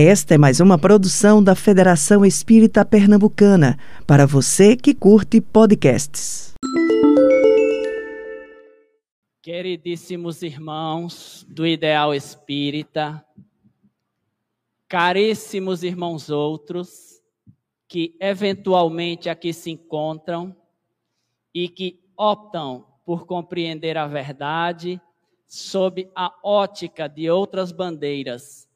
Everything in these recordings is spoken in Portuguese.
Esta é mais uma produção da Federação Espírita Pernambucana, para você que curte podcasts. Queridíssimos irmãos do Ideal Espírita, caríssimos irmãos outros, que eventualmente aqui se encontram e que optam por compreender a verdade sob a ótica de outras bandeiras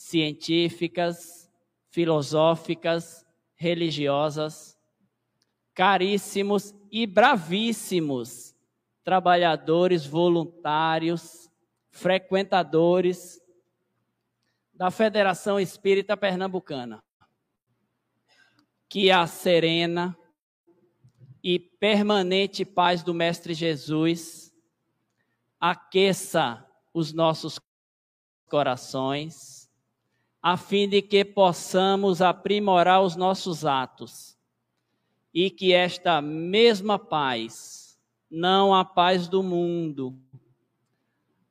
científicas, filosóficas, religiosas, caríssimos e bravíssimos trabalhadores voluntários, frequentadores da Federação Espírita Pernambucana. Que a serena e permanente paz do Mestre Jesus aqueça os nossos corações, a fim de que possamos aprimorar os nossos atos e que esta mesma paz, não a paz do mundo,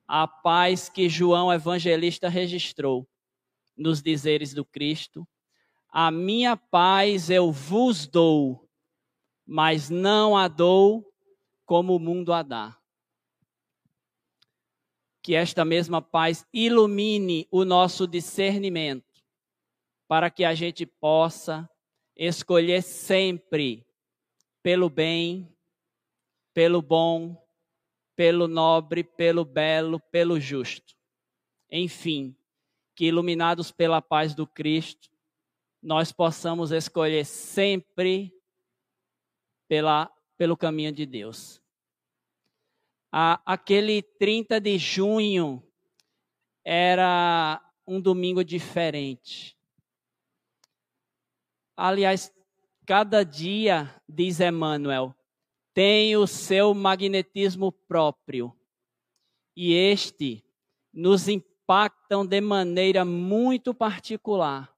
a paz que João Evangelista registrou nos dizeres do Cristo, a minha paz eu vos dou, mas não a dou como o mundo a dá. Que esta mesma paz ilumine o nosso discernimento, para que a gente possa escolher sempre pelo bem, pelo bom, pelo nobre, pelo belo, pelo justo. Enfim, que iluminados pela paz do Cristo, nós possamos escolher sempre pela, pelo caminho de Deus. Aquele 30 de junho era um domingo diferente. Aliás, cada dia, diz Emmanuel, tem o seu magnetismo próprio. E este nos impactam de maneira muito particular.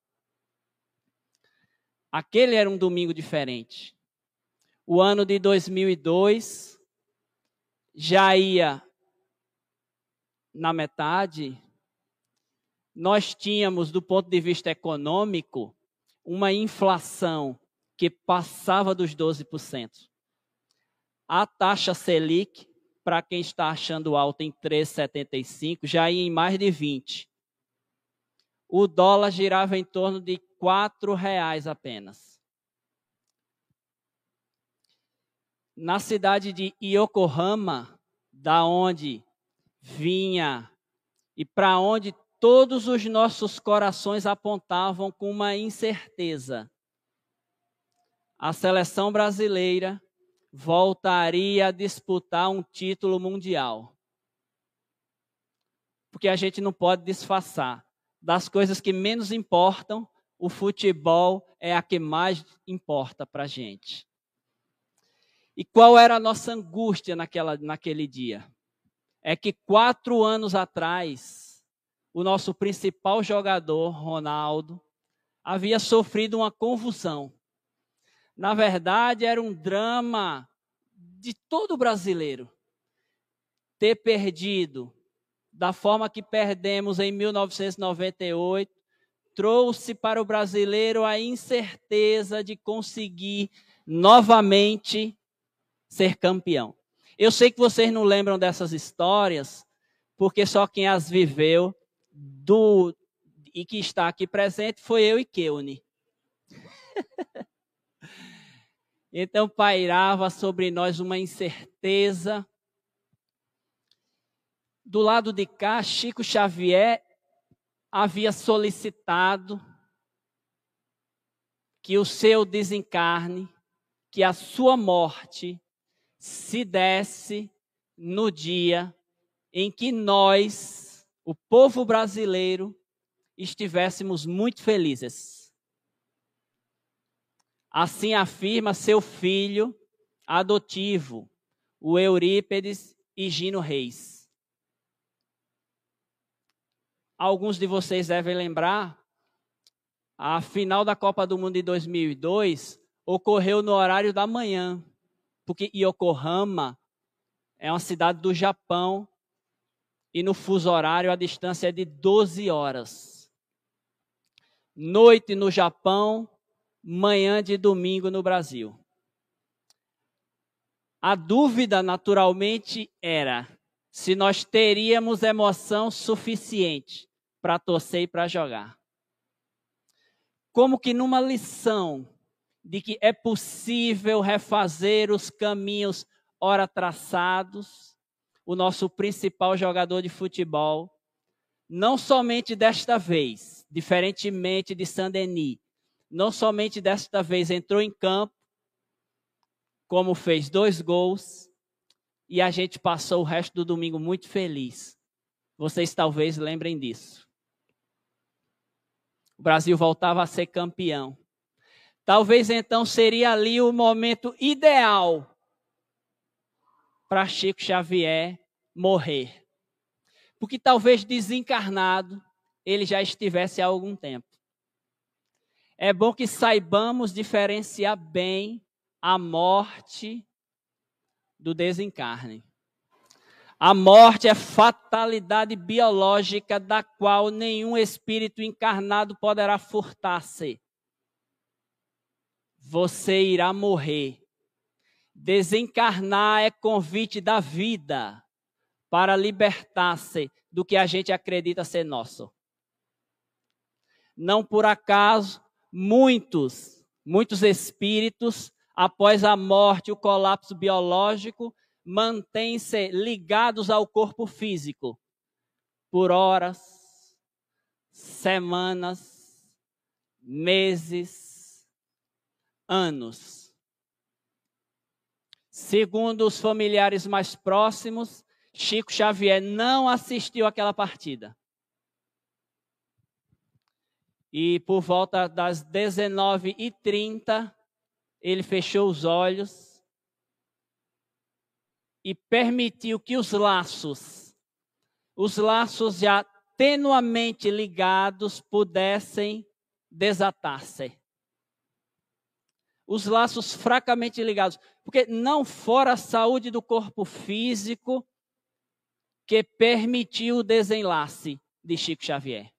Aquele era um domingo diferente o ano de 2002 já ia na metade, nós tínhamos, do ponto de vista econômico, uma inflação que passava dos 12%. A taxa Selic, para quem está achando alta em 3,75, já ia em mais de 20. O dólar girava em torno de R$ reais apenas. Na cidade de Yokohama, da onde vinha e para onde todos os nossos corações apontavam com uma incerteza. A seleção brasileira voltaria a disputar um título mundial. Porque a gente não pode disfarçar. Das coisas que menos importam, o futebol é a que mais importa para a gente. E qual era a nossa angústia naquela, naquele dia? É que quatro anos atrás, o nosso principal jogador, Ronaldo, havia sofrido uma convulsão. Na verdade, era um drama de todo brasileiro. Ter perdido da forma que perdemos em 1998 trouxe para o brasileiro a incerteza de conseguir novamente ser campeão. Eu sei que vocês não lembram dessas histórias, porque só quem as viveu do e que está aqui presente foi eu e Keune. então pairava sobre nós uma incerteza. Do lado de cá, Chico Xavier havia solicitado que o seu desencarne, que a sua morte se desse no dia em que nós, o povo brasileiro, estivéssemos muito felizes. Assim afirma seu filho adotivo, o Eurípedes Higino Reis. Alguns de vocês devem lembrar, a final da Copa do Mundo de 2002 ocorreu no horário da manhã porque Yokohama é uma cidade do Japão e no fuso horário a distância é de 12 horas. noite no Japão, manhã de domingo no Brasil. A dúvida, naturalmente, era se nós teríamos emoção suficiente para torcer e para jogar. Como que numa lição de que é possível refazer os caminhos ora traçados, o nosso principal jogador de futebol, não somente desta vez, diferentemente de Saint-Denis, não somente desta vez entrou em campo, como fez dois gols, e a gente passou o resto do domingo muito feliz. Vocês talvez lembrem disso. O Brasil voltava a ser campeão. Talvez então seria ali o momento ideal para Chico Xavier morrer. Porque talvez desencarnado ele já estivesse há algum tempo. É bom que saibamos diferenciar bem a morte do desencarne. A morte é fatalidade biológica da qual nenhum espírito encarnado poderá furtar-se. Você irá morrer. Desencarnar é convite da vida para libertar-se do que a gente acredita ser nosso. Não por acaso, muitos, muitos espíritos após a morte, o colapso biológico, mantêm-se ligados ao corpo físico por horas, semanas, meses, anos. Segundo os familiares mais próximos, Chico Xavier não assistiu àquela partida. E por volta das 19h30, ele fechou os olhos e permitiu que os laços, os laços já tenuamente ligados, pudessem desatar-se. Os laços fracamente ligados, porque não fora a saúde do corpo físico que permitiu o desenlace de Chico Xavier.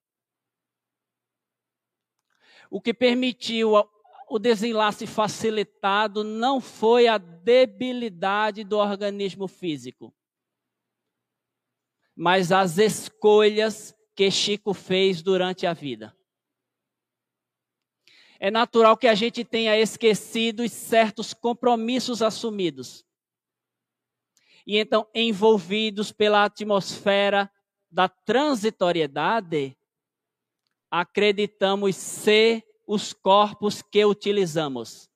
O que permitiu o desenlace facilitado não foi a debilidade do organismo físico, mas as escolhas que Chico fez durante a vida. É natural que a gente tenha esquecido certos compromissos assumidos. E então, envolvidos pela atmosfera da transitoriedade, acreditamos ser os corpos que utilizamos.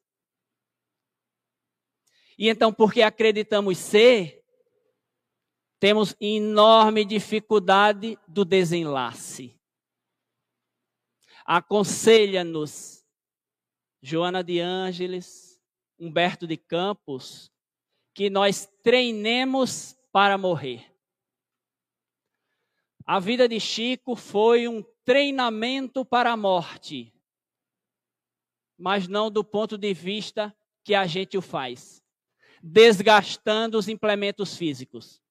E então, porque acreditamos ser, temos enorme dificuldade do desenlace. Aconselha-nos Joana de Ângeles, Humberto de Campos, que nós treinemos para morrer. A vida de Chico foi um treinamento para a morte mas não do ponto de vista que a gente o faz, desgastando os implementos físicos.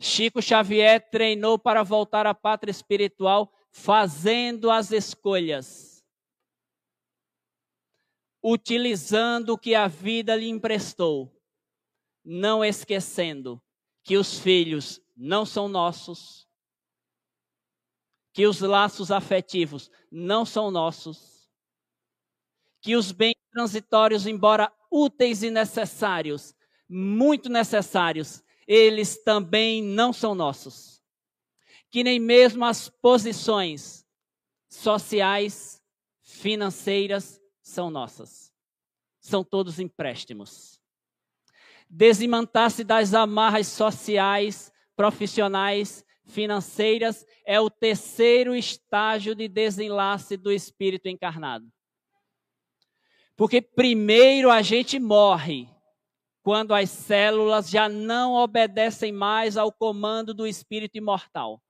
Chico Xavier treinou para voltar à pátria espiritual fazendo as escolhas, utilizando o que a vida lhe emprestou, não esquecendo que os filhos não são nossos, que os laços afetivos não são nossos, que os bens transitórios, embora úteis e necessários, muito necessários, eles também não são nossos. Que nem mesmo as posições sociais, financeiras são nossas. São todos empréstimos. Desimantar-se das amarras sociais, profissionais, financeiras é o terceiro estágio de desenlace do espírito encarnado. Porque primeiro a gente morre quando as células já não obedecem mais ao comando do espírito imortal.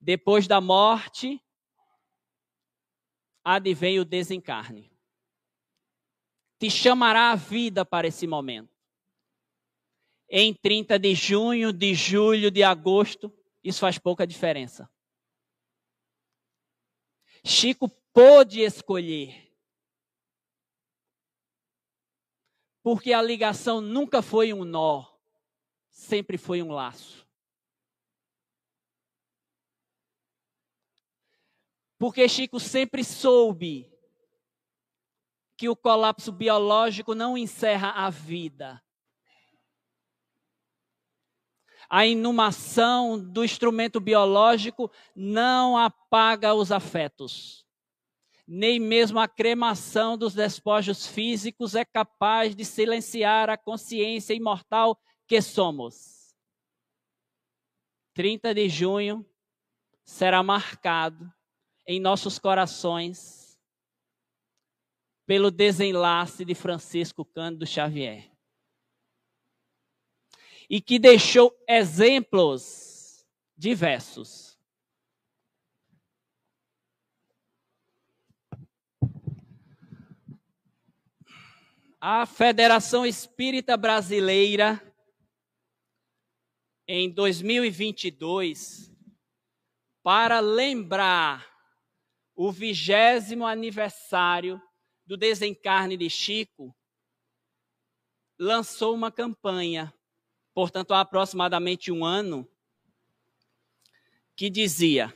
Depois da morte, advém o desencarne. Te chamará a vida para esse momento. Em 30 de junho, de julho, de agosto, isso faz pouca diferença. Chico pôde escolher. Porque a ligação nunca foi um nó, sempre foi um laço. Porque Chico sempre soube que o colapso biológico não encerra a vida. A inumação do instrumento biológico não apaga os afetos. Nem mesmo a cremação dos despojos físicos é capaz de silenciar a consciência imortal que somos. 30 de junho será marcado em nossos corações pelo desenlace de Francisco Cândido Xavier. E que deixou exemplos diversos. A Federação Espírita Brasileira, em 2022, para lembrar o vigésimo aniversário do desencarne de Chico, lançou uma campanha, portanto, há aproximadamente um ano, que dizia: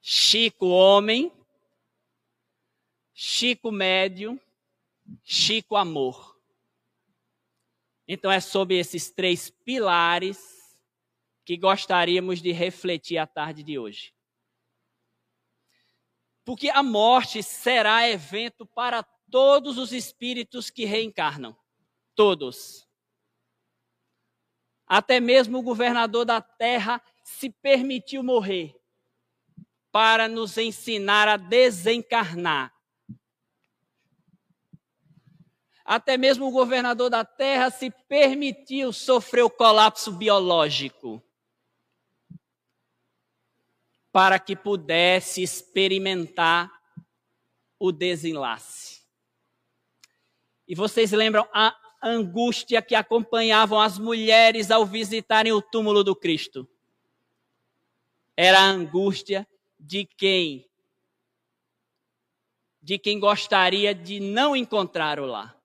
Chico homem, Chico médio, Chico amor. Então é sobre esses três pilares que gostaríamos de refletir a tarde de hoje. Porque a morte será evento para todos os espíritos que reencarnam. Todos. Até mesmo o governador da terra se permitiu morrer para nos ensinar a desencarnar. Até mesmo o governador da terra se permitiu sofrer o colapso biológico para que pudesse experimentar o desenlace. E vocês lembram a angústia que acompanhavam as mulheres ao visitarem o túmulo do Cristo? Era a angústia de quem de quem gostaria de não encontrá-lo lá.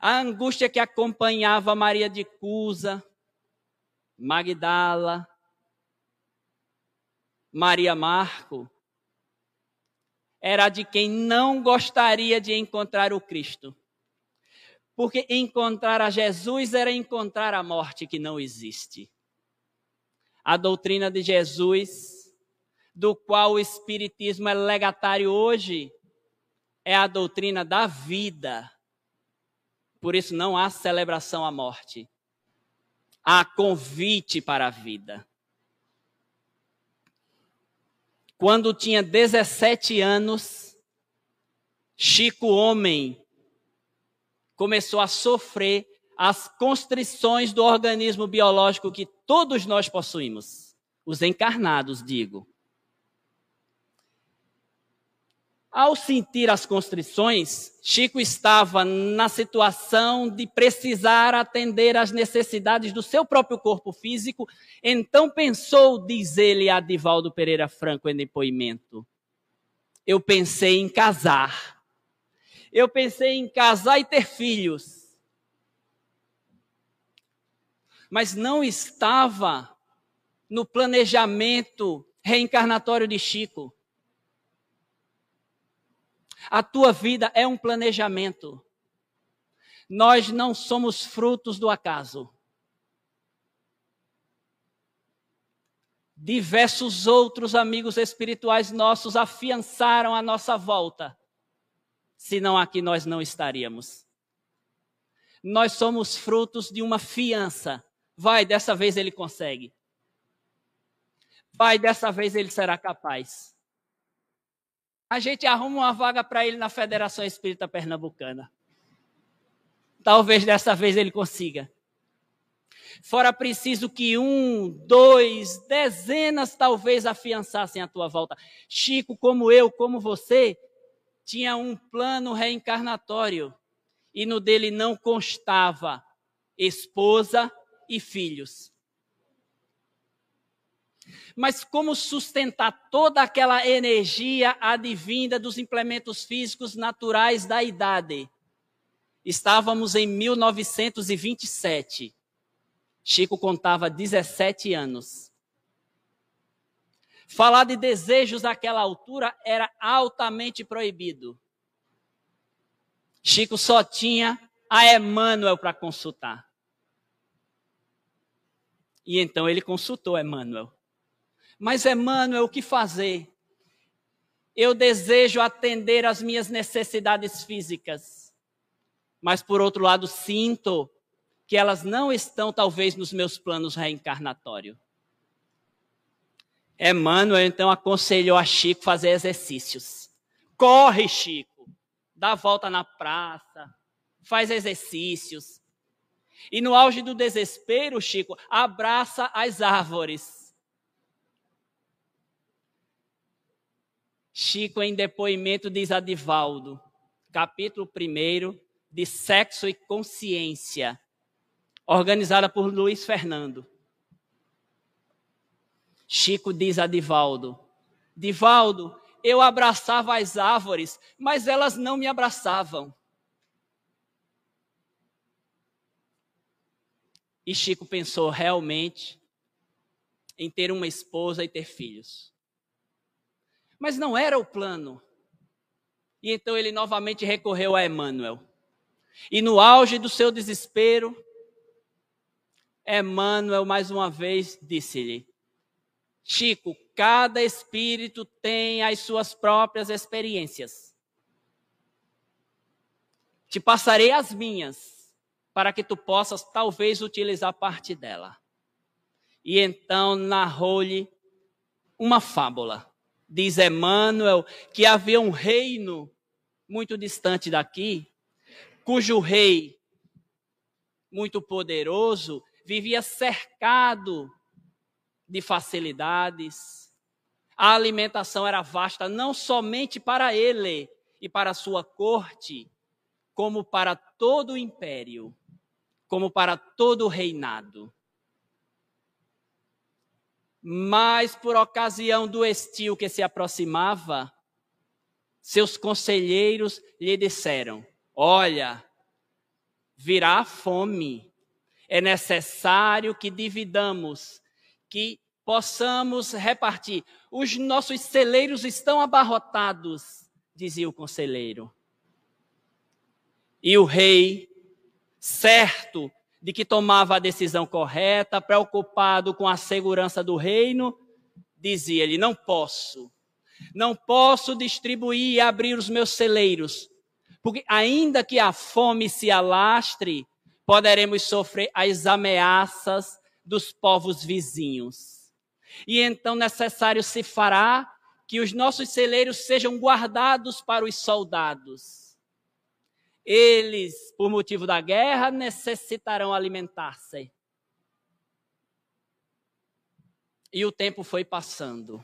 A angústia que acompanhava Maria de Cusa, Magdala, Maria Marco era de quem não gostaria de encontrar o Cristo. Porque encontrar a Jesus era encontrar a morte que não existe. A doutrina de Jesus, do qual o Espiritismo é legatário hoje, é a doutrina da vida. Por isso não há celebração à morte. Há convite para a vida. Quando tinha 17 anos, Chico Homem começou a sofrer as constrições do organismo biológico que todos nós possuímos, os encarnados, digo. Ao sentir as constrições, Chico estava na situação de precisar atender às necessidades do seu próprio corpo físico, então pensou, diz ele a Divaldo Pereira Franco em depoimento. Eu pensei em casar. Eu pensei em casar e ter filhos. Mas não estava no planejamento reencarnatório de Chico. A tua vida é um planejamento. Nós não somos frutos do acaso. Diversos outros amigos espirituais nossos afiançaram a nossa volta, senão aqui nós não estaríamos. Nós somos frutos de uma fiança. Vai, dessa vez ele consegue. Vai, dessa vez ele será capaz a gente arruma uma vaga para ele na Federação Espírita Pernambucana. Talvez dessa vez ele consiga. Fora preciso que um, dois, dezenas talvez afiançassem a tua volta. Chico, como eu, como você, tinha um plano reencarnatório e no dele não constava esposa e filhos. Mas como sustentar toda aquela energia advinda dos implementos físicos naturais da idade? Estávamos em 1927. Chico contava 17 anos. Falar de desejos naquela altura era altamente proibido. Chico só tinha a Emmanuel para consultar. E então ele consultou Emmanuel. Mas Emmanuel, o que fazer? Eu desejo atender às minhas necessidades físicas. Mas por outro lado, sinto que elas não estão talvez nos meus planos reencarnatórios. Emmanuel então aconselhou a Chico fazer exercícios. Corre, Chico, dá volta na praça, faz exercícios. E no auge do desespero, Chico, abraça as árvores. Chico, em depoimento, diz a Divaldo, capítulo 1 de Sexo e Consciência, organizada por Luiz Fernando. Chico diz a Divaldo: Divaldo, eu abraçava as árvores, mas elas não me abraçavam. E Chico pensou realmente em ter uma esposa e ter filhos. Mas não era o plano. E então ele novamente recorreu a Emmanuel. E no auge do seu desespero, Emmanuel mais uma vez disse-lhe: Chico, cada espírito tem as suas próprias experiências. Te passarei as minhas para que tu possas talvez utilizar parte dela. E então narrou-lhe uma fábula. Diz Emmanuel que havia um reino muito distante daqui, cujo rei, muito poderoso, vivia cercado de facilidades. A alimentação era vasta não somente para ele e para sua corte, como para todo o império como para todo o reinado. Mas por ocasião do estio que se aproximava, seus conselheiros lhe disseram: Olha, virá fome. É necessário que dividamos, que possamos repartir. Os nossos celeiros estão abarrotados, dizia o conselheiro. E o rei certo de que tomava a decisão correta, preocupado com a segurança do reino, dizia-lhe: Não posso, não posso distribuir e abrir os meus celeiros, porque ainda que a fome se alastre, poderemos sofrer as ameaças dos povos vizinhos. E então necessário se fará que os nossos celeiros sejam guardados para os soldados eles, por motivo da guerra, necessitarão alimentar-se. E o tempo foi passando.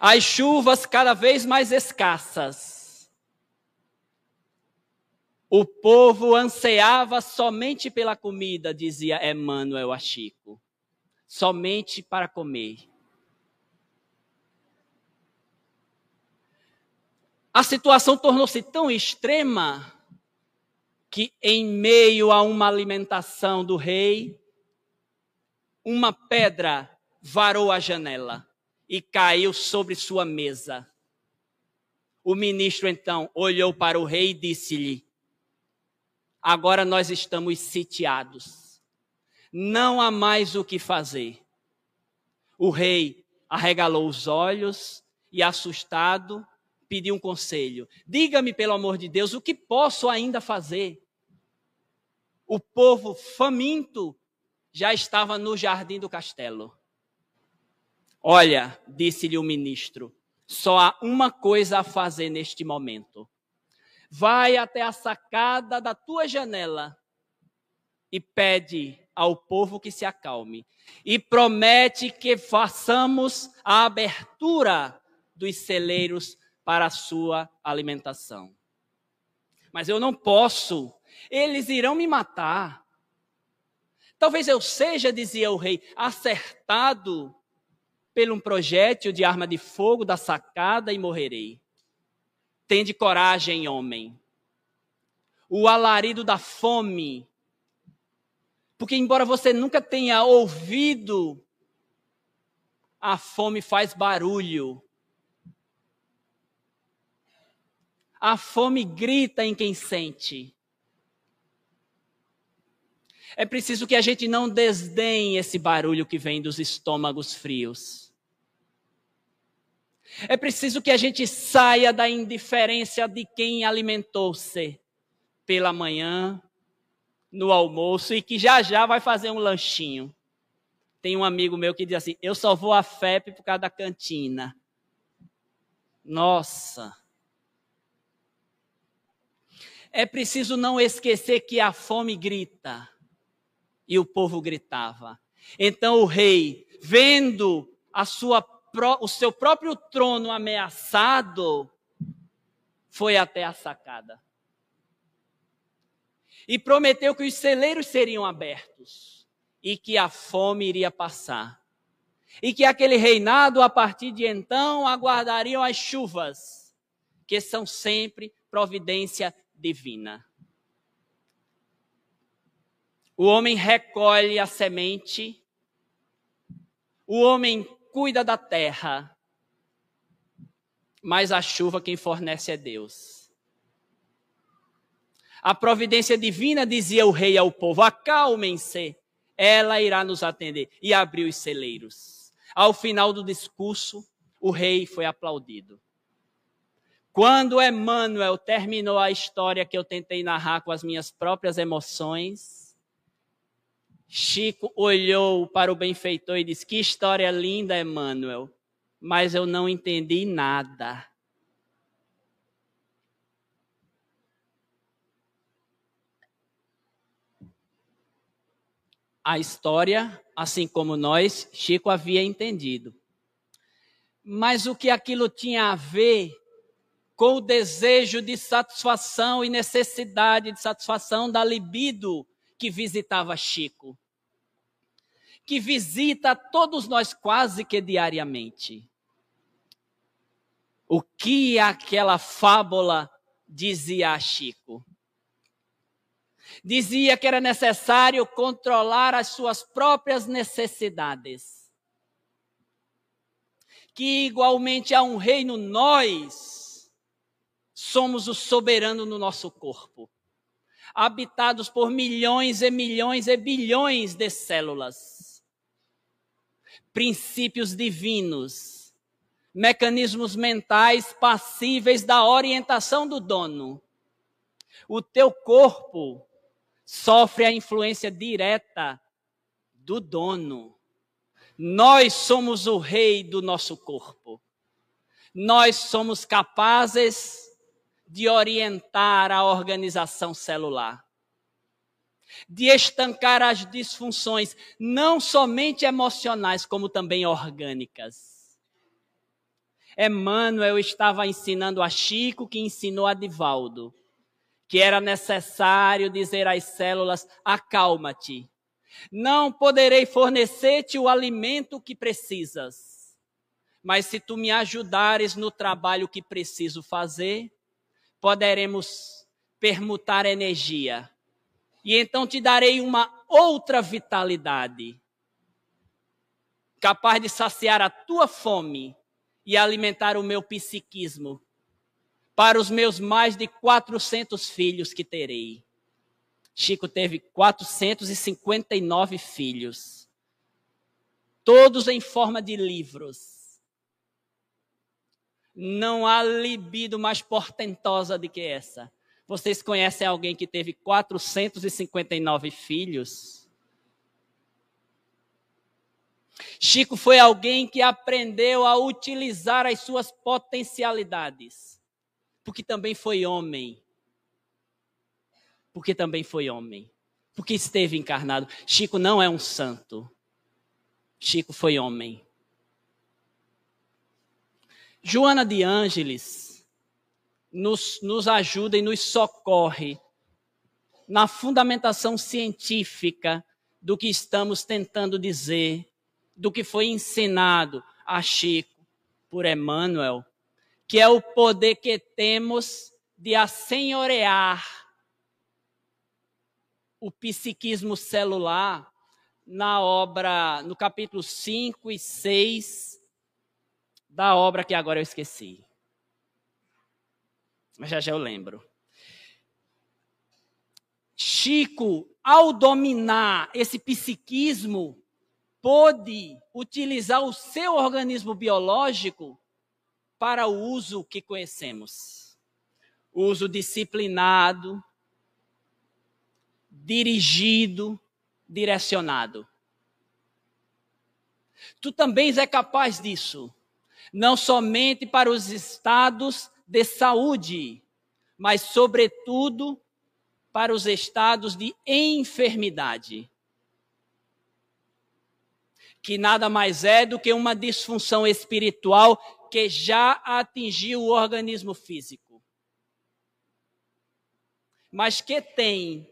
As chuvas cada vez mais escassas. O povo ansiava somente pela comida, dizia Emmanuel a Chico. Somente para comer. A situação tornou-se tão extrema que, em meio a uma alimentação do rei, uma pedra varou a janela e caiu sobre sua mesa. O ministro então olhou para o rei e disse-lhe: Agora nós estamos sitiados. Não há mais o que fazer. O rei arregalou os olhos e, assustado, pedir um conselho. Diga-me, pelo amor de Deus, o que posso ainda fazer? O povo faminto já estava no jardim do castelo. Olha, disse-lhe o ministro, só há uma coisa a fazer neste momento. Vai até a sacada da tua janela e pede ao povo que se acalme. E promete que façamos a abertura dos celeiros para a sua alimentação. Mas eu não posso, eles irão me matar. Talvez eu seja, dizia o rei, acertado pelo um projétil de arma de fogo da sacada e morrerei. Tende coragem, homem. O alarido da fome. Porque, embora você nunca tenha ouvido, a fome faz barulho. A fome grita em quem sente. É preciso que a gente não desdenhe esse barulho que vem dos estômagos frios. É preciso que a gente saia da indiferença de quem alimentou-se pela manhã, no almoço e que já já vai fazer um lanchinho. Tem um amigo meu que diz assim: Eu só vou à FEP por causa da cantina. Nossa! É preciso não esquecer que a fome grita. E o povo gritava. Então o rei, vendo a sua, o seu próprio trono ameaçado, foi até a sacada. E prometeu que os celeiros seriam abertos e que a fome iria passar. E que aquele reinado, a partir de então, aguardariam as chuvas, que são sempre providência divina. O homem recolhe a semente, o homem cuida da terra, mas a chuva quem fornece é Deus. A providência divina, dizia o rei ao povo: acalmem-se, ela irá nos atender. E abriu os celeiros. Ao final do discurso, o rei foi aplaudido. Quando Emmanuel terminou a história que eu tentei narrar com as minhas próprias emoções, Chico olhou para o benfeitor e disse: Que história linda, Emmanuel, mas eu não entendi nada. A história, assim como nós, Chico havia entendido. Mas o que aquilo tinha a ver com o desejo de satisfação e necessidade de satisfação da libido que visitava Chico. Que visita todos nós quase que diariamente. O que aquela fábula dizia a Chico? Dizia que era necessário controlar as suas próprias necessidades. Que igualmente há um reino nós somos o soberano no nosso corpo, habitados por milhões e milhões e bilhões de células. Princípios divinos, mecanismos mentais passíveis da orientação do dono. O teu corpo sofre a influência direta do dono. Nós somos o rei do nosso corpo. Nós somos capazes de orientar a organização celular, de estancar as disfunções, não somente emocionais, como também orgânicas. Emmanuel estava ensinando a Chico, que ensinou a Divaldo, que era necessário dizer às células: acalma-te. Não poderei fornecer-te o alimento que precisas, mas se tu me ajudares no trabalho que preciso fazer, poderemos permutar energia. E então te darei uma outra vitalidade, capaz de saciar a tua fome e alimentar o meu psiquismo para os meus mais de 400 filhos que terei. Chico teve 459 filhos, todos em forma de livros não há libido mais portentosa do que essa. Vocês conhecem alguém que teve 459 filhos? Chico foi alguém que aprendeu a utilizar as suas potencialidades, porque também foi homem. Porque também foi homem. Porque esteve encarnado. Chico não é um santo. Chico foi homem. Joana de Ângeles nos, nos ajuda e nos socorre na fundamentação científica do que estamos tentando dizer, do que foi ensinado a Chico por Emmanuel, que é o poder que temos de assenhorear o psiquismo celular na obra, no capítulo 5 e 6 da obra que agora eu esqueci. Mas já já eu lembro. Chico, ao dominar esse psiquismo, pôde utilizar o seu organismo biológico para o uso que conhecemos. Uso disciplinado, dirigido, direcionado. Tu também é capaz disso, não somente para os estados de saúde, mas, sobretudo, para os estados de enfermidade, que nada mais é do que uma disfunção espiritual que já atingiu o organismo físico, mas que tem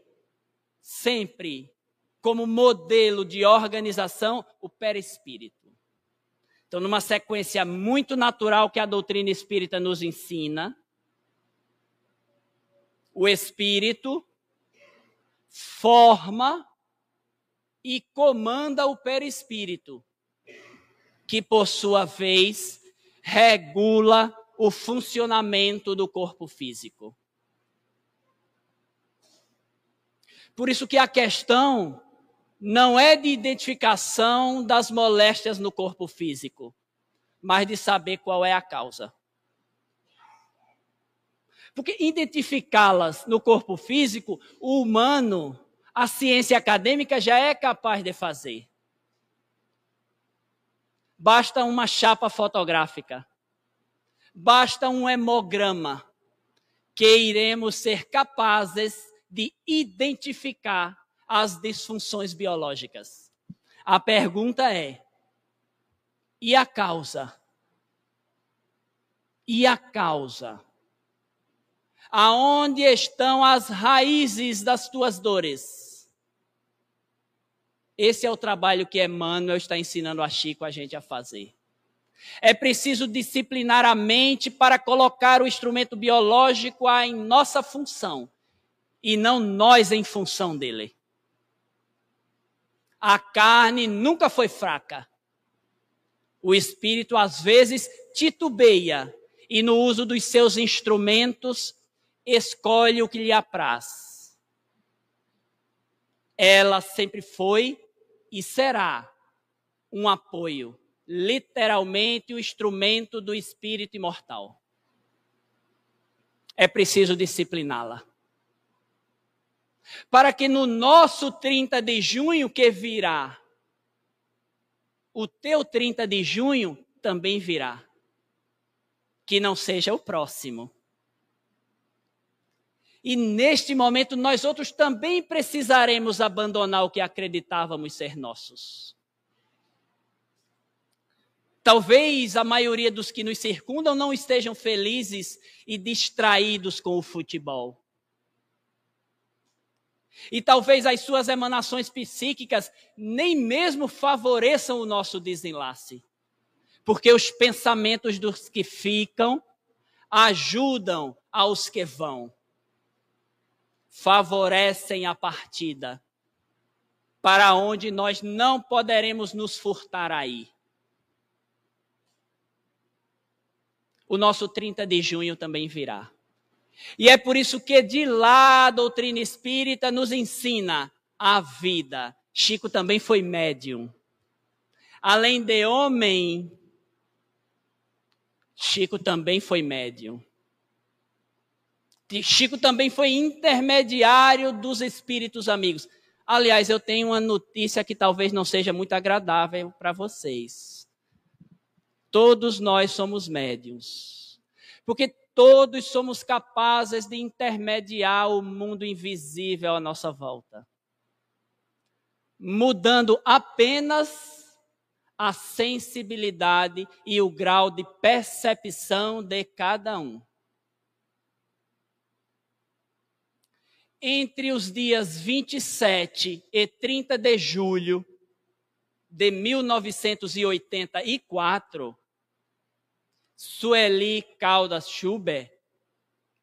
sempre como modelo de organização o perispírito. Então, numa sequência muito natural que a doutrina espírita nos ensina, o espírito forma e comanda o perispírito, que por sua vez regula o funcionamento do corpo físico. Por isso que a questão não é de identificação das moléstias no corpo físico, mas de saber qual é a causa. Porque identificá-las no corpo físico, o humano, a ciência acadêmica já é capaz de fazer. Basta uma chapa fotográfica, basta um hemograma, que iremos ser capazes de identificar as disfunções biológicas. A pergunta é: e a causa? E a causa? Aonde estão as raízes das tuas dores? Esse é o trabalho que Emmanuel está ensinando a Chico a gente a fazer. É preciso disciplinar a mente para colocar o instrumento biológico em nossa função e não nós em função dele. A carne nunca foi fraca. O espírito às vezes titubeia e no uso dos seus instrumentos escolhe o que lhe apraz. Ela sempre foi e será um apoio, literalmente o instrumento do espírito imortal. É preciso discipliná-la para que no nosso 30 de junho que virá, o teu 30 de junho também virá. Que não seja o próximo. E neste momento nós outros também precisaremos abandonar o que acreditávamos ser nossos. Talvez a maioria dos que nos circundam não estejam felizes e distraídos com o futebol. E talvez as suas emanações psíquicas nem mesmo favoreçam o nosso desenlace. Porque os pensamentos dos que ficam ajudam aos que vão. Favorecem a partida para onde nós não poderemos nos furtar aí. O nosso 30 de junho também virá. E é por isso que de lá a doutrina espírita nos ensina a vida. Chico também foi médium. Além de homem, Chico também foi médium. Chico também foi intermediário dos espíritos amigos. Aliás, eu tenho uma notícia que talvez não seja muito agradável para vocês. Todos nós somos médiums. Porque todos somos capazes de intermediar o mundo invisível à nossa volta, mudando apenas a sensibilidade e o grau de percepção de cada um. Entre os dias 27 e 30 de julho, de 1984, Sueli Caldas Schubert,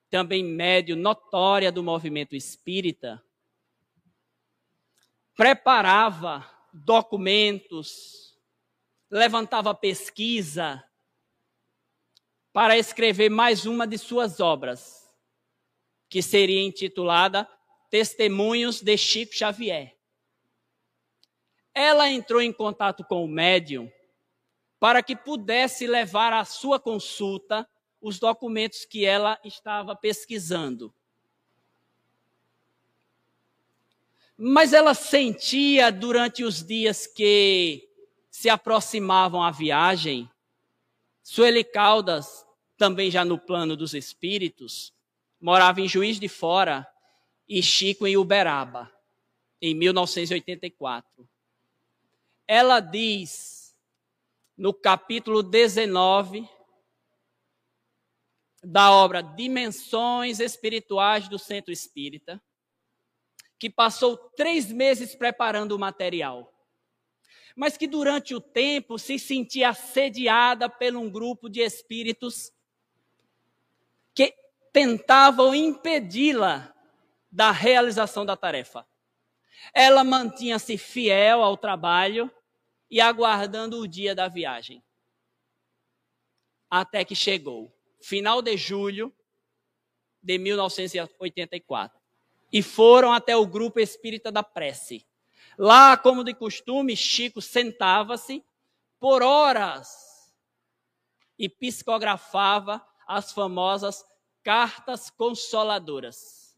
também médio notória do movimento espírita, preparava documentos, levantava pesquisa para escrever mais uma de suas obras, que seria intitulada Testemunhos de Chico Xavier. Ela entrou em contato com o médium para que pudesse levar à sua consulta os documentos que ela estava pesquisando. Mas ela sentia durante os dias que se aproximavam a viagem, Sueli Caldas, também já no plano dos espíritos, morava em Juiz de Fora e Chico em Uberaba, em 1984. Ela diz, no capítulo 19 da obra Dimensões Espirituais do Centro Espírita, que passou três meses preparando o material, mas que durante o tempo se sentia assediada por um grupo de espíritos que tentavam impedi-la da realização da tarefa. Ela mantinha-se fiel ao trabalho e aguardando o dia da viagem. Até que chegou, final de julho de 1984 e foram até o grupo espírita da prece. Lá, como de costume, Chico sentava-se por horas e psicografava as famosas cartas consoladoras.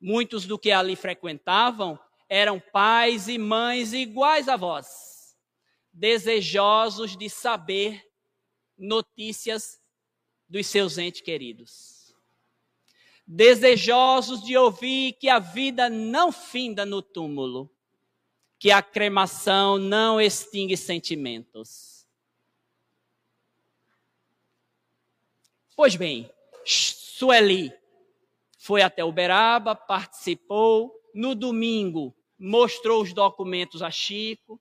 Muitos do que ali frequentavam eram pais e mães iguais a vós, desejosos de saber notícias dos seus entes queridos desejosos de ouvir que a vida não finda no túmulo, que a cremação não extingue sentimentos. Pois bem, Sueli foi até Uberaba, participou, no domingo mostrou os documentos a Chico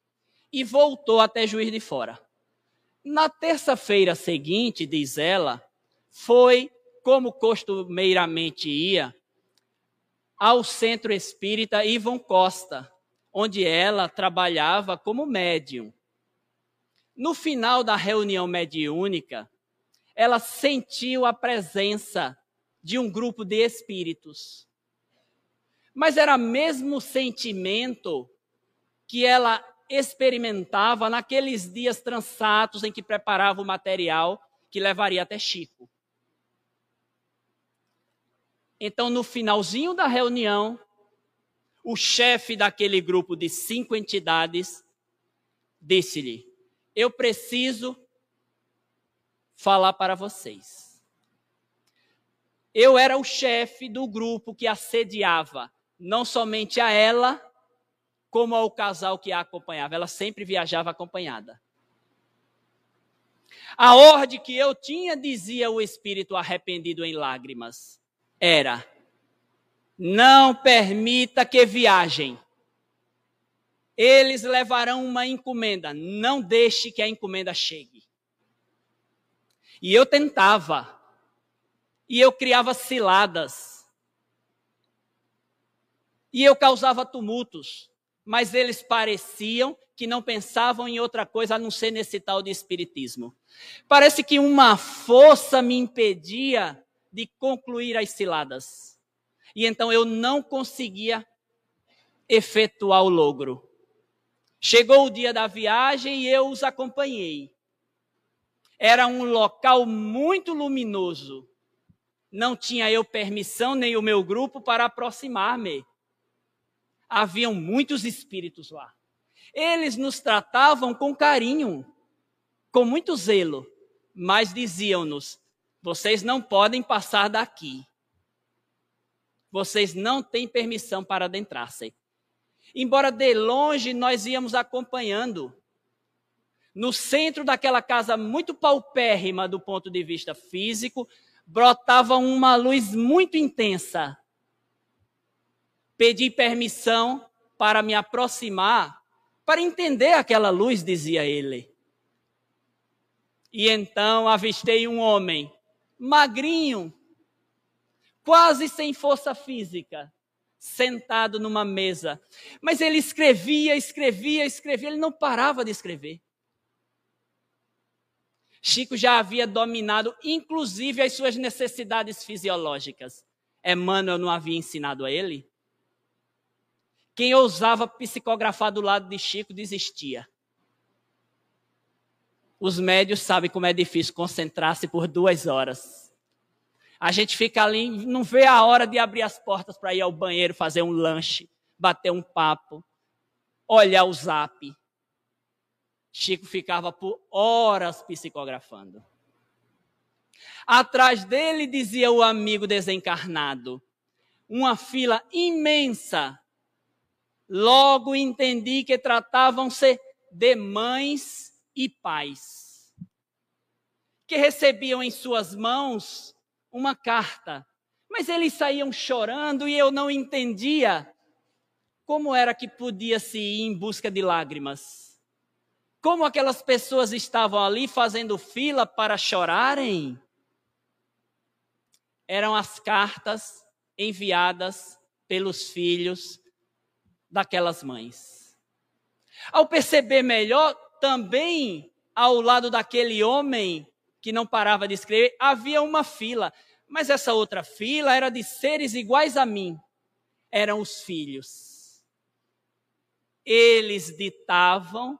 e voltou até Juiz de Fora. Na terça-feira seguinte, diz ela, foi como costumeiramente ia, ao Centro Espírita Ivon Costa, onde ela trabalhava como médium. No final da reunião mediúnica, ela sentiu a presença de um grupo de espíritos. Mas era mesmo sentimento que ela experimentava naqueles dias transatos em que preparava o material que levaria até Chico. Então, no finalzinho da reunião, o chefe daquele grupo de cinco entidades disse-lhe: Eu preciso falar para vocês. Eu era o chefe do grupo que assediava não somente a ela, como ao casal que a acompanhava. Ela sempre viajava acompanhada. A ordem que eu tinha, dizia o espírito arrependido em lágrimas, era: não permita que viajem. Eles levarão uma encomenda, não deixe que a encomenda chegue. E eu tentava, e eu criava ciladas, e eu causava tumultos, mas eles pareciam que não pensavam em outra coisa a não ser nesse tal de espiritismo. Parece que uma força me impedia de concluir as ciladas. E então eu não conseguia efetuar o logro. Chegou o dia da viagem e eu os acompanhei. Era um local muito luminoso. Não tinha eu permissão, nem o meu grupo, para aproximar-me. Haviam muitos espíritos lá. Eles nos tratavam com carinho, com muito zelo, mas diziam-nos: vocês não podem passar daqui. Vocês não têm permissão para adentrar-se. Embora de longe nós íamos acompanhando, no centro daquela casa muito paupérrima do ponto de vista físico, brotava uma luz muito intensa. Pedi permissão para me aproximar para entender aquela luz, dizia ele. E então avistei um homem, magrinho, quase sem força física, sentado numa mesa. Mas ele escrevia, escrevia, escrevia, ele não parava de escrever. Chico já havia dominado, inclusive, as suas necessidades fisiológicas. Emmanuel não havia ensinado a ele? Quem ousava psicografar do lado de Chico desistia. Os médios sabem como é difícil concentrar-se por duas horas. A gente fica ali, não vê a hora de abrir as portas para ir ao banheiro, fazer um lanche, bater um papo, olhar o zap. Chico ficava por horas psicografando. Atrás dele, dizia o amigo desencarnado, uma fila imensa Logo entendi que tratavam-se de mães e pais, que recebiam em suas mãos uma carta, mas eles saíam chorando e eu não entendia como era que podia se ir em busca de lágrimas. Como aquelas pessoas estavam ali fazendo fila para chorarem? Eram as cartas enviadas pelos filhos daquelas mães. Ao perceber melhor, também ao lado daquele homem que não parava de escrever, havia uma fila. Mas essa outra fila era de seres iguais a mim. Eram os filhos. Eles ditavam,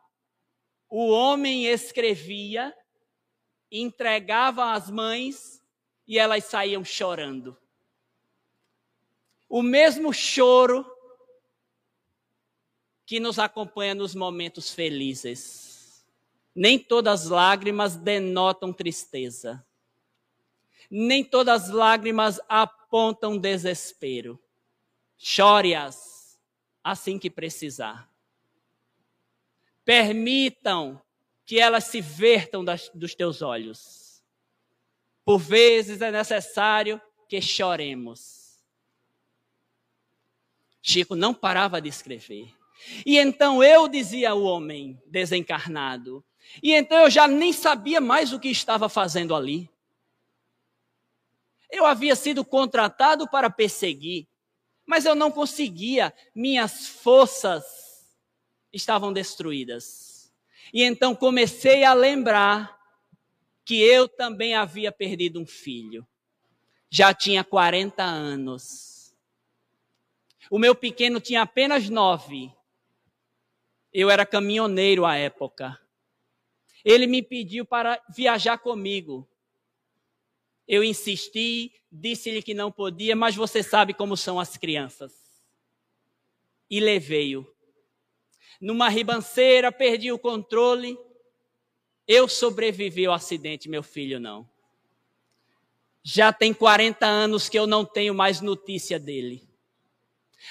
o homem escrevia, entregava às mães e elas saíam chorando. O mesmo choro que nos acompanha nos momentos felizes. Nem todas as lágrimas denotam tristeza. Nem todas as lágrimas apontam desespero. Chore-as assim que precisar. Permitam que elas se vertam das, dos teus olhos. Por vezes é necessário que choremos. Chico não parava de escrever. E então eu dizia ao homem desencarnado. E então eu já nem sabia mais o que estava fazendo ali. Eu havia sido contratado para perseguir, mas eu não conseguia, minhas forças estavam destruídas. E então comecei a lembrar que eu também havia perdido um filho. Já tinha 40 anos. O meu pequeno tinha apenas nove. Eu era caminhoneiro à época. Ele me pediu para viajar comigo. Eu insisti, disse-lhe que não podia, mas você sabe como são as crianças. E levei-o. Numa ribanceira, perdi o controle. Eu sobrevivi ao acidente, meu filho não. Já tem 40 anos que eu não tenho mais notícia dele.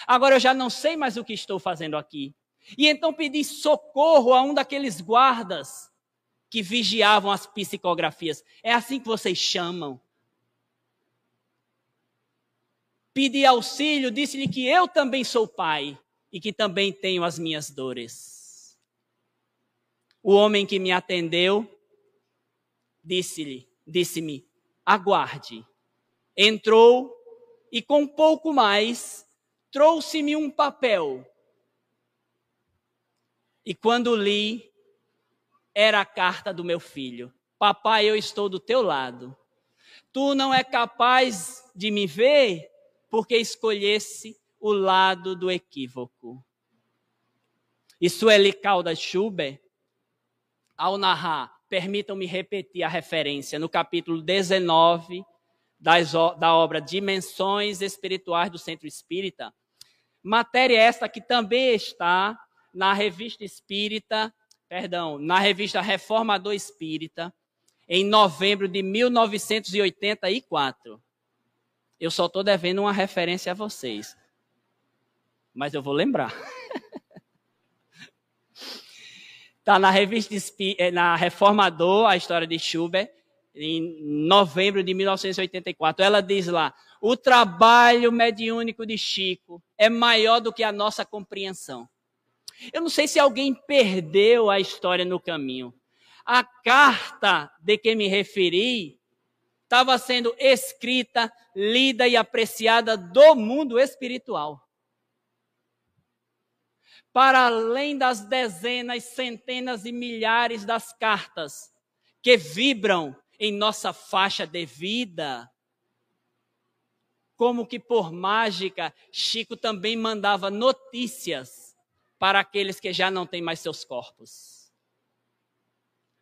Agora eu já não sei mais o que estou fazendo aqui. E então pedi socorro a um daqueles guardas que vigiavam as psicografias. É assim que vocês chamam. Pedi auxílio, disse-lhe que eu também sou pai e que também tenho as minhas dores. O homem que me atendeu disse-lhe, disse-me: "Aguarde". Entrou e com pouco mais trouxe-me um papel e quando li, era a carta do meu filho: Papai, eu estou do teu lado. Tu não é capaz de me ver porque escolhesse o lado do equívoco. E Sueli Caldas Schubert, ao narrar, permitam-me repetir a referência no capítulo 19 das, da obra Dimensões Espirituais do Centro Espírita, matéria esta que também está na revista Espírita, perdão, na revista Reformador Espírita, em novembro de 1984. Eu só estou devendo uma referência a vocês. Mas eu vou lembrar. Está na revista eh, na Reformador, a história de Schubert, em novembro de 1984. Ela diz lá: o trabalho mediúnico de Chico é maior do que a nossa compreensão. Eu não sei se alguém perdeu a história no caminho. A carta de que me referi estava sendo escrita, lida e apreciada do mundo espiritual. Para além das dezenas, centenas e milhares das cartas que vibram em nossa faixa de vida, como que por mágica, Chico também mandava notícias para aqueles que já não têm mais seus corpos.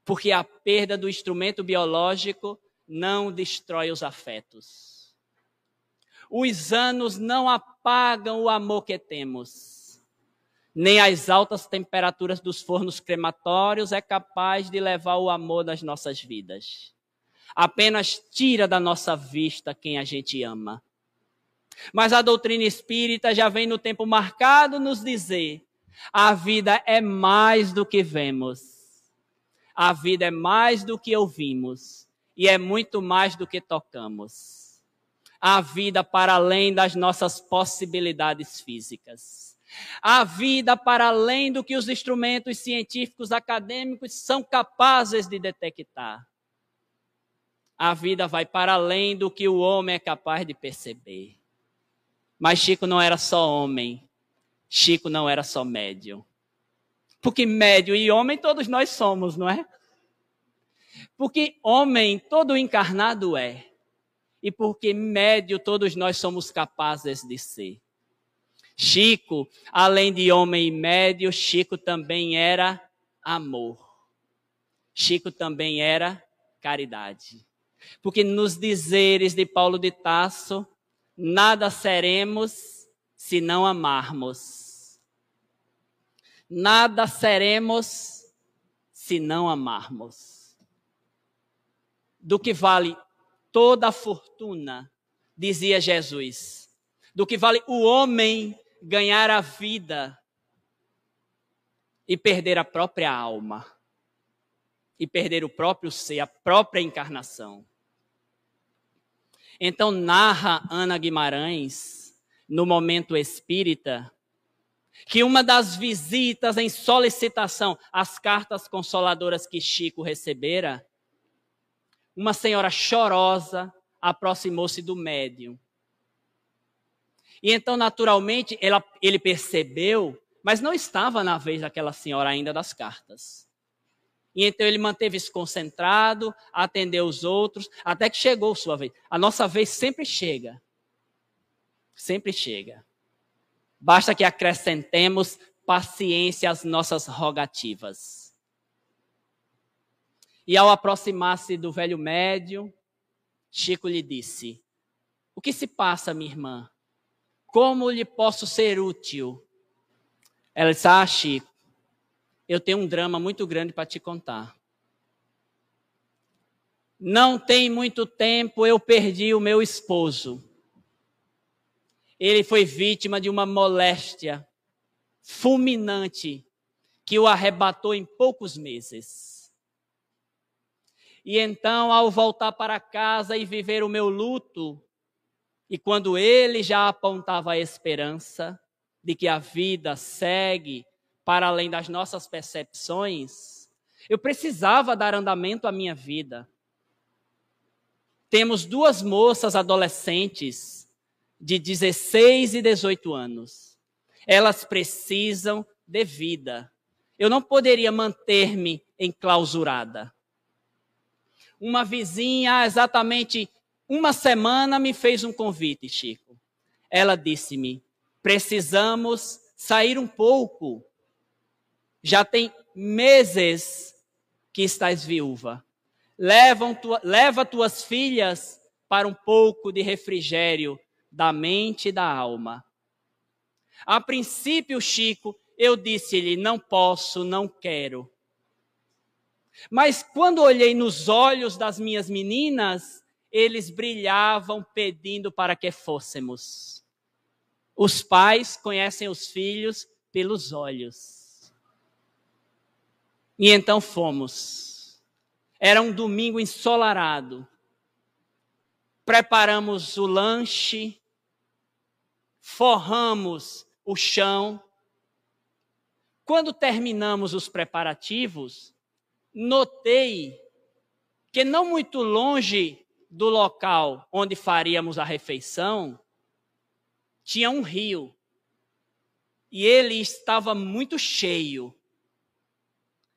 Porque a perda do instrumento biológico não destrói os afetos. Os anos não apagam o amor que temos. Nem as altas temperaturas dos fornos crematórios é capaz de levar o amor das nossas vidas. Apenas tira da nossa vista quem a gente ama mas a doutrina espírita já vem no tempo marcado nos dizer: a vida é mais do que vemos, a vida é mais do que ouvimos e é muito mais do que tocamos. A vida para além das nossas possibilidades físicas. A vida para além do que os instrumentos científicos acadêmicos são capazes de detectar. A vida vai para além do que o homem é capaz de perceber. Mas Chico não era só homem. Chico não era só médio. Porque médio e homem todos nós somos, não é? Porque homem todo encarnado é. E porque médio todos nós somos capazes de ser. Chico, além de homem e médio, Chico também era amor. Chico também era caridade. Porque nos dizeres de Paulo de Tasso, nada seremos se não amarmos. Nada seremos se não amarmos. Do que vale toda a fortuna, dizia Jesus, do que vale o homem ganhar a vida e perder a própria alma, e perder o próprio ser, a própria encarnação. Então, narra Ana Guimarães, no momento espírita, que uma das visitas em solicitação às cartas consoladoras que Chico recebera, uma senhora chorosa aproximou-se do médium. E então, naturalmente, ela, ele percebeu, mas não estava na vez daquela senhora ainda das cartas. E então ele manteve-se concentrado, atendeu os outros, até que chegou sua vez. A nossa vez sempre chega. Sempre chega. Basta que acrescentemos paciência às nossas rogativas. E ao aproximar-se do velho médio, Chico lhe disse: O que se passa, minha irmã? Como lhe posso ser útil? Ela disse: Ah, Chico, eu tenho um drama muito grande para te contar. Não tem muito tempo eu perdi o meu esposo. Ele foi vítima de uma moléstia fulminante que o arrebatou em poucos meses. E então, ao voltar para casa e viver o meu luto, e quando ele já apontava a esperança de que a vida segue para além das nossas percepções, eu precisava dar andamento à minha vida. Temos duas moças adolescentes de 16 e 18 anos. Elas precisam de vida. Eu não poderia manter-me enclausurada. Uma vizinha, exatamente uma semana, me fez um convite, Chico. Ela disse-me: precisamos sair um pouco já tem meses que estás viúva. Levam tua, leva tuas filhas para um pouco de refrigério da mente e da alma. A princípio, Chico, eu disse-lhe: não posso, não quero. Mas quando olhei nos olhos das minhas meninas, eles brilhavam pedindo para que fôssemos. Os pais conhecem os filhos pelos olhos. E então fomos. Era um domingo ensolarado. Preparamos o lanche, forramos o chão. quando terminamos os preparativos, notei que não muito longe do local onde faríamos a refeição, tinha um rio. E ele estava muito cheio.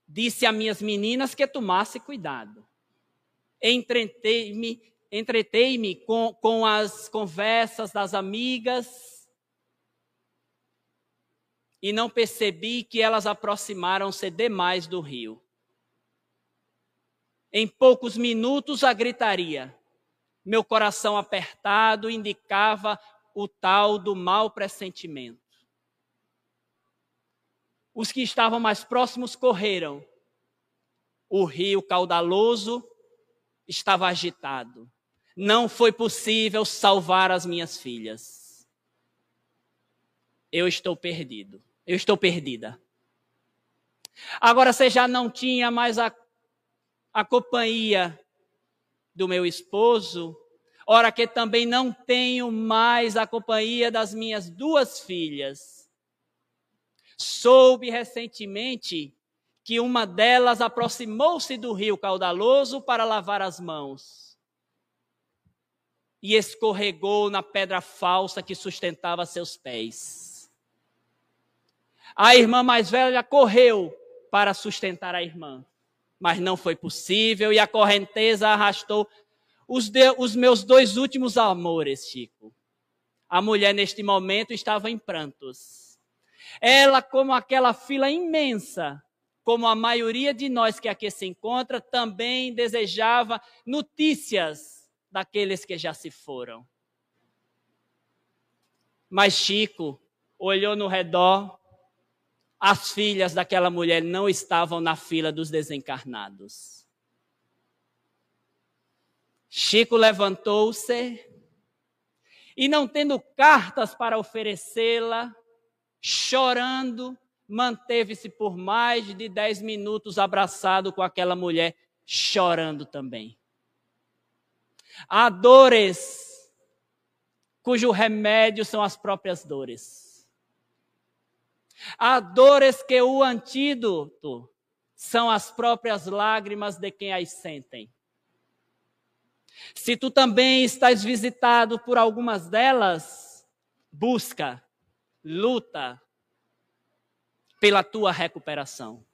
Disse a minhas meninas que tomasse cuidado. Entretei-me entretei com, com as conversas das amigas e não percebi que elas aproximaram-se demais do rio. Em poucos minutos, a gritaria meu coração apertado indicava o tal do mau pressentimento. Os que estavam mais próximos correram. O rio caudaloso estava agitado. Não foi possível salvar as minhas filhas. Eu estou perdido. Eu estou perdida. Agora você já não tinha mais a, a companhia do meu esposo, ora que também não tenho mais a companhia das minhas duas filhas. Soube recentemente que uma delas aproximou-se do rio caudaloso para lavar as mãos e escorregou na pedra falsa que sustentava seus pés. A irmã mais velha correu para sustentar a irmã mas não foi possível e a correnteza arrastou os, de, os meus dois últimos amores, Chico. A mulher, neste momento, estava em prantos. Ela, como aquela fila imensa, como a maioria de nós que aqui se encontra, também desejava notícias daqueles que já se foram. Mas Chico olhou no redor as filhas daquela mulher não estavam na fila dos desencarnados. Chico levantou-se e, não tendo cartas para oferecê-la, chorando, manteve-se por mais de dez minutos abraçado com aquela mulher, chorando também. Há dores cujo remédio são as próprias dores. Há dores que o antídoto são as próprias lágrimas de quem as sentem. Se tu também estás visitado por algumas delas, busca, luta pela tua recuperação.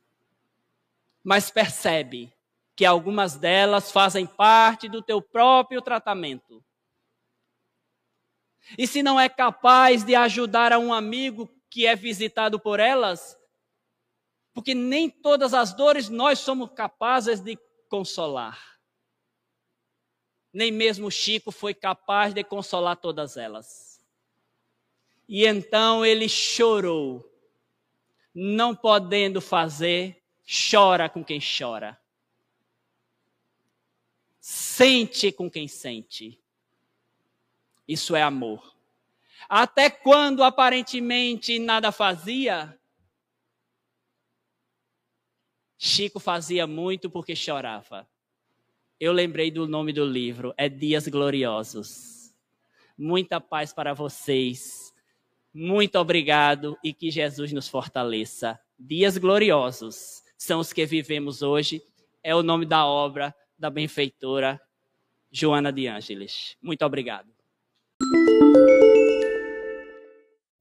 Mas percebe que algumas delas fazem parte do teu próprio tratamento. E se não é capaz de ajudar a um amigo que é visitado por elas, porque nem todas as dores nós somos capazes de consolar. Nem mesmo Chico foi capaz de consolar todas elas. E então ele chorou, não podendo fazer, chora com quem chora. Sente com quem sente. Isso é amor. Até quando aparentemente nada fazia, Chico fazia muito porque chorava. Eu lembrei do nome do livro, é Dias Gloriosos. Muita paz para vocês. Muito obrigado e que Jesus nos fortaleça. Dias gloriosos são os que vivemos hoje. É o nome da obra da benfeitora Joana de Ângeles. Muito obrigado.